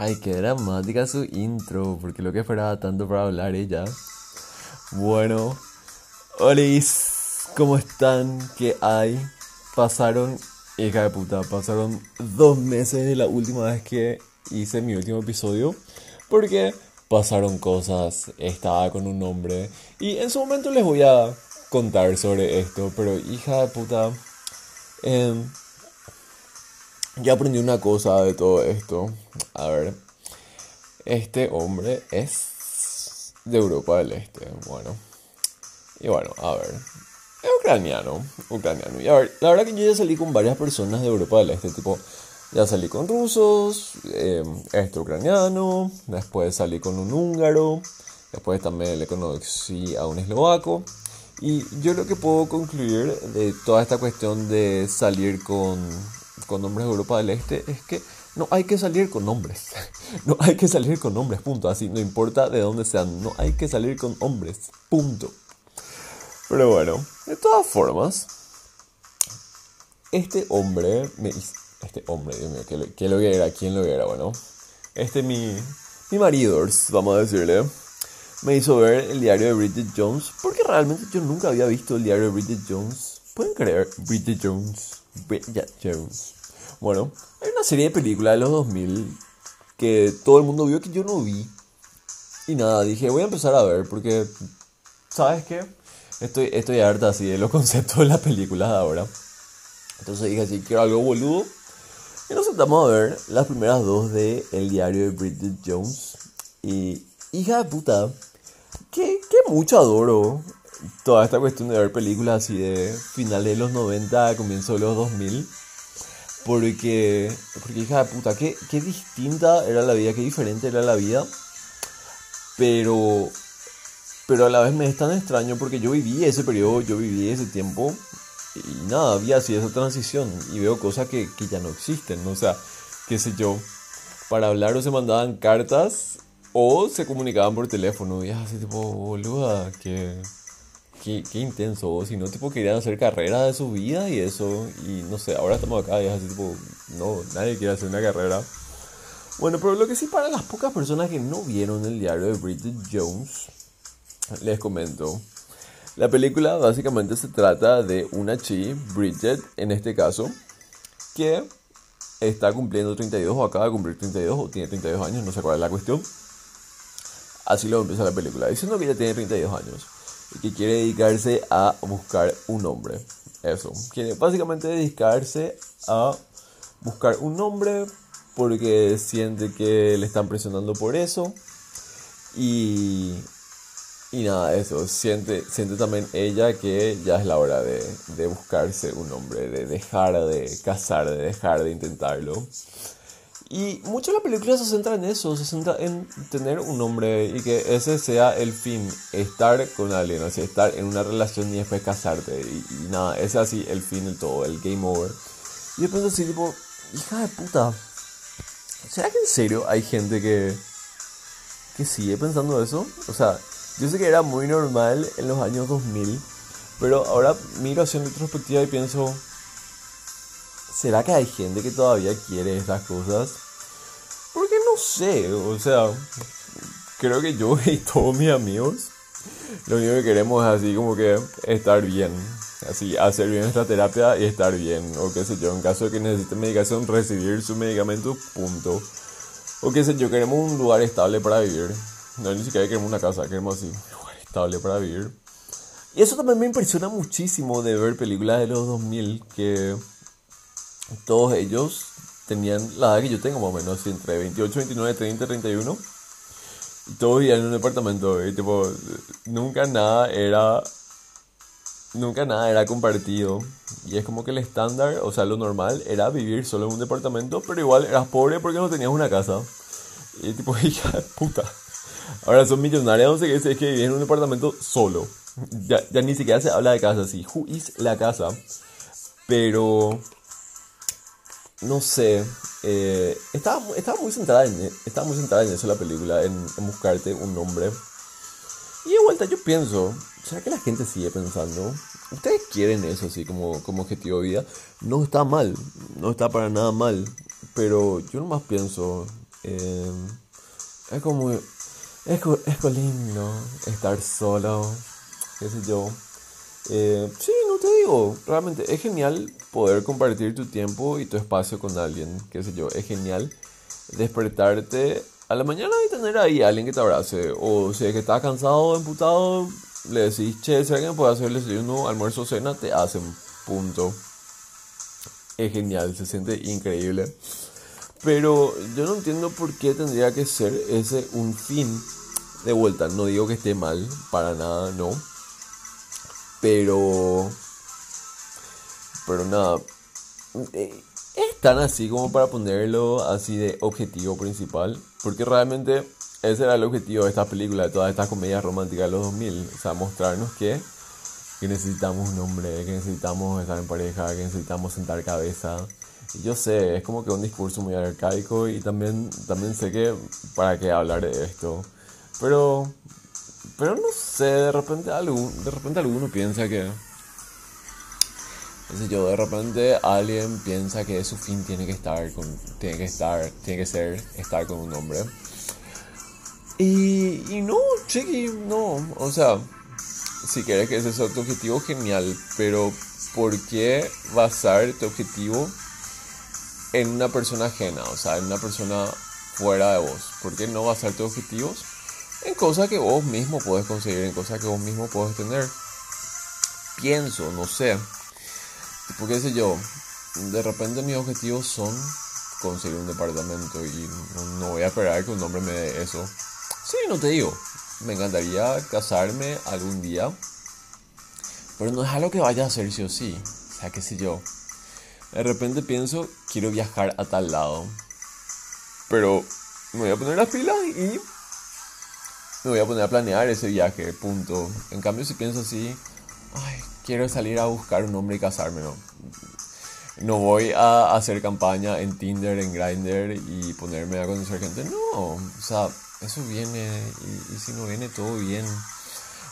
Ay, qué dramática su intro, porque lo que esperaba tanto para hablar ella. Bueno, Olis, ¿cómo están? ¿Qué hay? Pasaron, hija de puta, pasaron dos meses de la última vez que hice mi último episodio, porque pasaron cosas, estaba con un hombre, y en su momento les voy a contar sobre esto, pero hija de puta, eh, ya aprendí una cosa de todo esto. A ver. Este hombre es de Europa del Este. Bueno. Y bueno, a ver. Es ucraniano. Ucraniano. Y a ver, la verdad que yo ya salí con varias personas de Europa del Este. Tipo, ya salí con rusos, eh, este ucraniano. Después salí con un húngaro. Después también le conocí a un eslovaco. Y yo lo que puedo concluir de toda esta cuestión de salir con con nombres de Europa del Este es que no hay que salir con hombres. No hay que salir con hombres, punto. Así, no importa de dónde sean, no hay que salir con hombres, punto. Pero bueno, de todas formas, este hombre me Este hombre, Dios mío, ¿qué, lo que era? ¿Quién lo era? Bueno, este mi, mi marido, vamos a decirle, me hizo ver el diario de Bridget Jones, porque realmente yo nunca había visto el diario de Bridget Jones. ¿Pueden creer? Bridget Jones. Bridget Jones. Bueno, hay una serie de películas de los 2000 que todo el mundo vio que yo no vi. Y nada, dije, voy a empezar a ver porque, ¿sabes qué? Estoy, estoy harta así de los conceptos de las películas de ahora. Entonces dije así, quiero algo boludo. Y nos sentamos a ver las primeras dos de El diario de Bridget Jones. Y, hija de puta, que, que mucho adoro toda esta cuestión de ver películas así de finales de los 90, comienzo de los 2000. Porque, porque hija de puta, qué, qué distinta era la vida, qué diferente era la vida. Pero, pero a la vez me es tan extraño porque yo viví ese periodo, yo viví ese tiempo. Y nada, había así esa transición. Y veo cosas que, que ya no existen. O sea, qué sé yo. Para hablar o se mandaban cartas o se comunicaban por teléfono. Y así tipo, boluda, que qué, intenso, si no, tipo, querían hacer carrera de su vida y eso, y no sé, ahora estamos acá y es así, tipo, no, nadie quiere hacer una carrera. Bueno, pero lo que sí para las pocas personas que no vieron el diario de Bridget Jones, les comento. La película básicamente se trata de una chi, Bridget en este caso, que está cumpliendo 32 o acaba de cumplir 32 o tiene 32 años, no sé cuál es la cuestión. Así lo empieza la película, diciendo que ella tiene 32 años que quiere dedicarse a buscar un hombre. Eso, quiere básicamente dedicarse a buscar un nombre porque siente que le están presionando por eso y, y nada, eso, siente, siente también ella que ya es la hora de, de buscarse un hombre, de dejar de casar, de dejar de intentarlo. Y mucho de la película se centra en eso, se centra en tener un hombre y que ese sea el fin, estar con alguien, así estar en una relación y después casarte. Y, nada, ese es así el fin del todo, el game over. Y después así, tipo, hija de puta, ¿será que en serio hay gente que, que sigue pensando eso? O sea, yo sé que era muy normal en los años 2000, pero ahora miro hacia retrospectiva y pienso, ¿Será que hay gente que todavía quiere estas cosas? Porque no sé, o sea, creo que yo y todos mis amigos, lo único que queremos es así como que estar bien. Así, hacer bien esta terapia y estar bien. O qué sé yo, en caso de que necesite medicación, recibir su medicamento, punto. O qué sé yo, queremos un lugar estable para vivir. No, ni siquiera queremos una casa, queremos así, un lugar estable para vivir. Y eso también me impresiona muchísimo de ver películas de los 2000 que todos ellos tenían la edad que yo tengo más o menos, entre 28, 29, 30, 31. Y todos vivían en un departamento, y tipo, nunca nada era, nunca nada era compartido. Y es como que el estándar, o sea, lo normal era vivir solo en un departamento, pero igual eras pobre porque no tenías una casa. Y tipo, hija puta. Ahora son millonarios, no sé qué, es que vivían en un departamento solo. Ya, ya ni siquiera se habla de casa, así, who is la casa. Pero no sé, eh, estaba, estaba, muy centrada en, estaba muy centrada en eso la película, en, buscarte un nombre. Y de vuelta yo pienso, ¿será que la gente sigue pensando? ¿Ustedes quieren eso así como, como objetivo de vida? No está mal, no está para nada mal, pero yo nomás pienso, Eh, es como... Es, es lindo estar solo, qué sé yo. Eh, sí, no te digo, realmente es genial poder compartir tu tiempo y tu espacio con alguien, qué sé yo, es genial despertarte a la mañana y tener ahí a alguien que te abrace, o si es que estás cansado o emputado, le decís, che, si alguien puede hacer el desayuno, almuerzo, cena, te hacen, punto. Es genial, se siente increíble. Pero yo no entiendo por qué tendría que ser ese un fin de vuelta. No digo que esté mal, para nada, no. Pero... Pero nada. Eh, es tan así como para ponerlo así de objetivo principal. Porque realmente ese era el objetivo de esta película, de todas estas comedias románticas de los 2000. O sea, mostrarnos que, que necesitamos un hombre, que necesitamos estar en pareja, que necesitamos sentar cabeza. Y yo sé, es como que un discurso muy arcaico y también, también sé que para qué hablar de esto. Pero, pero no sé, de repente, algún, de repente alguno piensa que... Sé yo, de repente alguien piensa que su fin tiene que estar con, tiene que estar, tiene que ser estar con un hombre. Y, y no, chiqui, no, o sea, si quieres que ese sea tu objetivo, genial, pero ¿por qué basar tu objetivo en una persona ajena? O sea, en una persona fuera de vos. ¿Por qué no basar tus objetivos en cosas que vos mismo puedes conseguir, en cosas que vos mismo puedes tener. Pienso, no sé. Porque sé yo, de repente mis objetivos son conseguir un departamento y no, voy a esperar que un hombre me dé eso. Sí, no te digo. Me encantaría casarme algún día. Pero no es algo que vaya a hacer sí o sí. O sea, qué sé yo. De repente pienso, quiero viajar a tal lado. Pero me voy a poner las pilas y me voy a poner a planear ese viaje, punto. En cambio, si pienso así, ay, quiero salir a buscar un hombre y casarme, no. No voy a hacer campaña en Tinder, en Grindr y ponerme a conocer gente. No, o sea, eso viene y, si no viene, todo bien.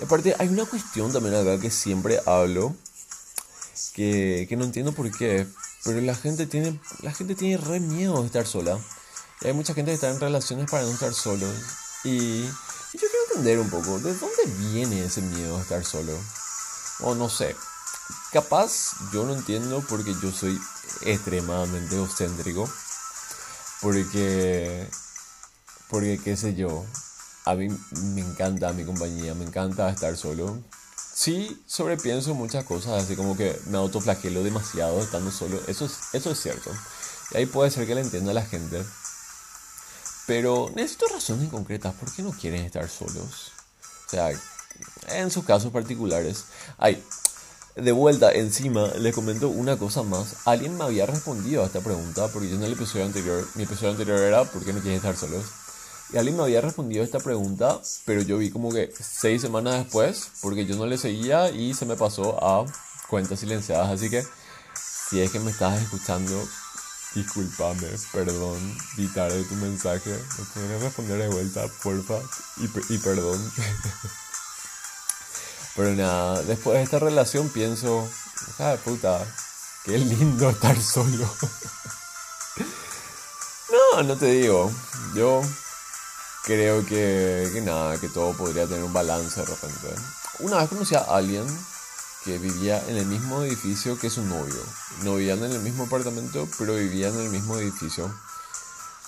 Aparte, hay una cuestión también acá que siempre hablo, que, que no entiendo por qué, pero la gente tiene, la gente tiene re miedo de estar sola. Y hay mucha gente que está en relaciones para no estar solos. Y yo quiero entender un poco, ¿de dónde viene ese miedo a estar solo? O no sé, capaz yo no entiendo porque yo soy extremadamente egocéntrico. Porque, porque qué sé yo, a mí me encanta mi compañía, me encanta estar solo. Sí, sobrepienso muchas cosas, así como que me autoflagelo demasiado estando solo. Eso es, eso es cierto. Y ahí puede ser que le entienda a la gente. Pero necesito razones concretas. ¿Por qué no quieren estar solos? O sea, en sus casos particulares. Ay, de vuelta, encima, les comento una cosa más. Alguien me había respondido a esta pregunta, porque yo en el episodio anterior, mi episodio anterior era ¿por qué no quieren estar solos? Y alguien me había respondido a esta pregunta, pero yo vi como que seis semanas después, porque yo no le seguía y se me pasó a cuentas silenciadas. Así que, si es que me estás escuchando, Disculpame, perdón, vi tarde tu mensaje. ¿Me podrías responder de vuelta, porfa? Y perdón. Pero nada, después de esta relación pienso, hija de puta, qué lindo estar solo. no, no te digo. Yo creo que, que nada, que todo podría tener un balance de repente. Una vez conocí a alguien que vivía en el mismo edificio que su novio. No vivían en el mismo apartamento, pero vivían en el mismo edificio.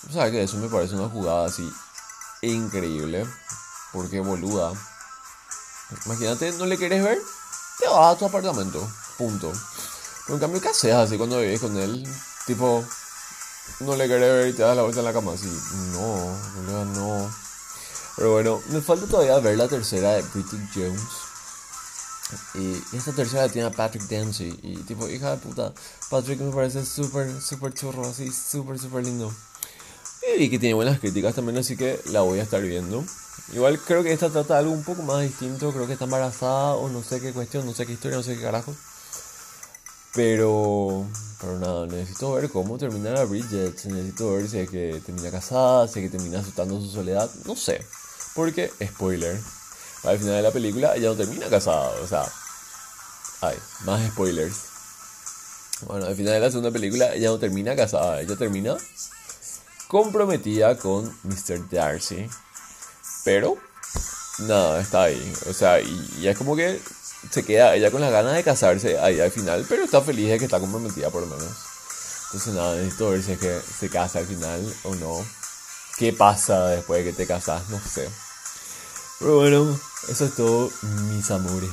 O sea que eso me parece una jugada así increíble. Porque boluda. Imagínate, no le quieres ver, te vas a tu apartamento. Punto. Pero en cambio, ¿qué haces así cuando vives con él? Tipo, no le quieres ver y te das la vuelta en la cama así. No, boluda, no. Pero bueno, me falta todavía ver la tercera de Pretty Jones. Y esta tercera tiene a Patrick Dempsey. Y tipo, hija de puta, Patrick me parece súper, súper churro, así, súper, súper lindo. Y que tiene buenas críticas también, así que la voy a estar viendo. Igual creo que esta trata de algo un poco más distinto. Creo que está embarazada o no sé qué cuestión, no sé qué historia, no sé qué carajo. Pero, pero nada, necesito ver cómo termina la Bridget. Necesito ver si es que termina casada, si es que termina asustando su soledad. No sé. Porque, spoiler, al final de la película ella no termina casada, o sea, ay, más spoilers. Bueno, al final de la segunda película ella no termina casada, ella termina comprometida con Mr. Darcy. Pero, nada, está ahí. O sea, y, es como que se queda ella con las ganas de casarse ahí al final, pero está feliz de que está comprometida por lo menos. Entonces nada, necesito ver si es que se casa al final o no. ¿Qué pasa después de que te casas? No sé. Pero bueno, eso es todo, mis amores.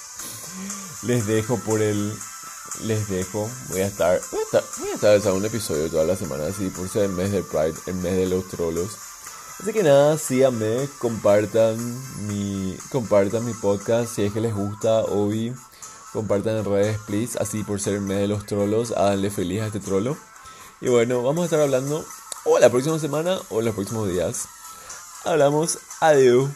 les dejo por el. Les dejo. Voy a estar. Voy a estar, voy a estar un episodio toda la semana, así por ser el mes del Pride, el mes de los trolos. Así que nada, síganme, compartan mi, compartan mi podcast si es que les gusta, hoy compartan en redes, please, así por ser el mes de los trolos, háganle feliz a este trolo. Y bueno, vamos a estar hablando o la próxima semana o en los próximos días. Hablamos, adiós.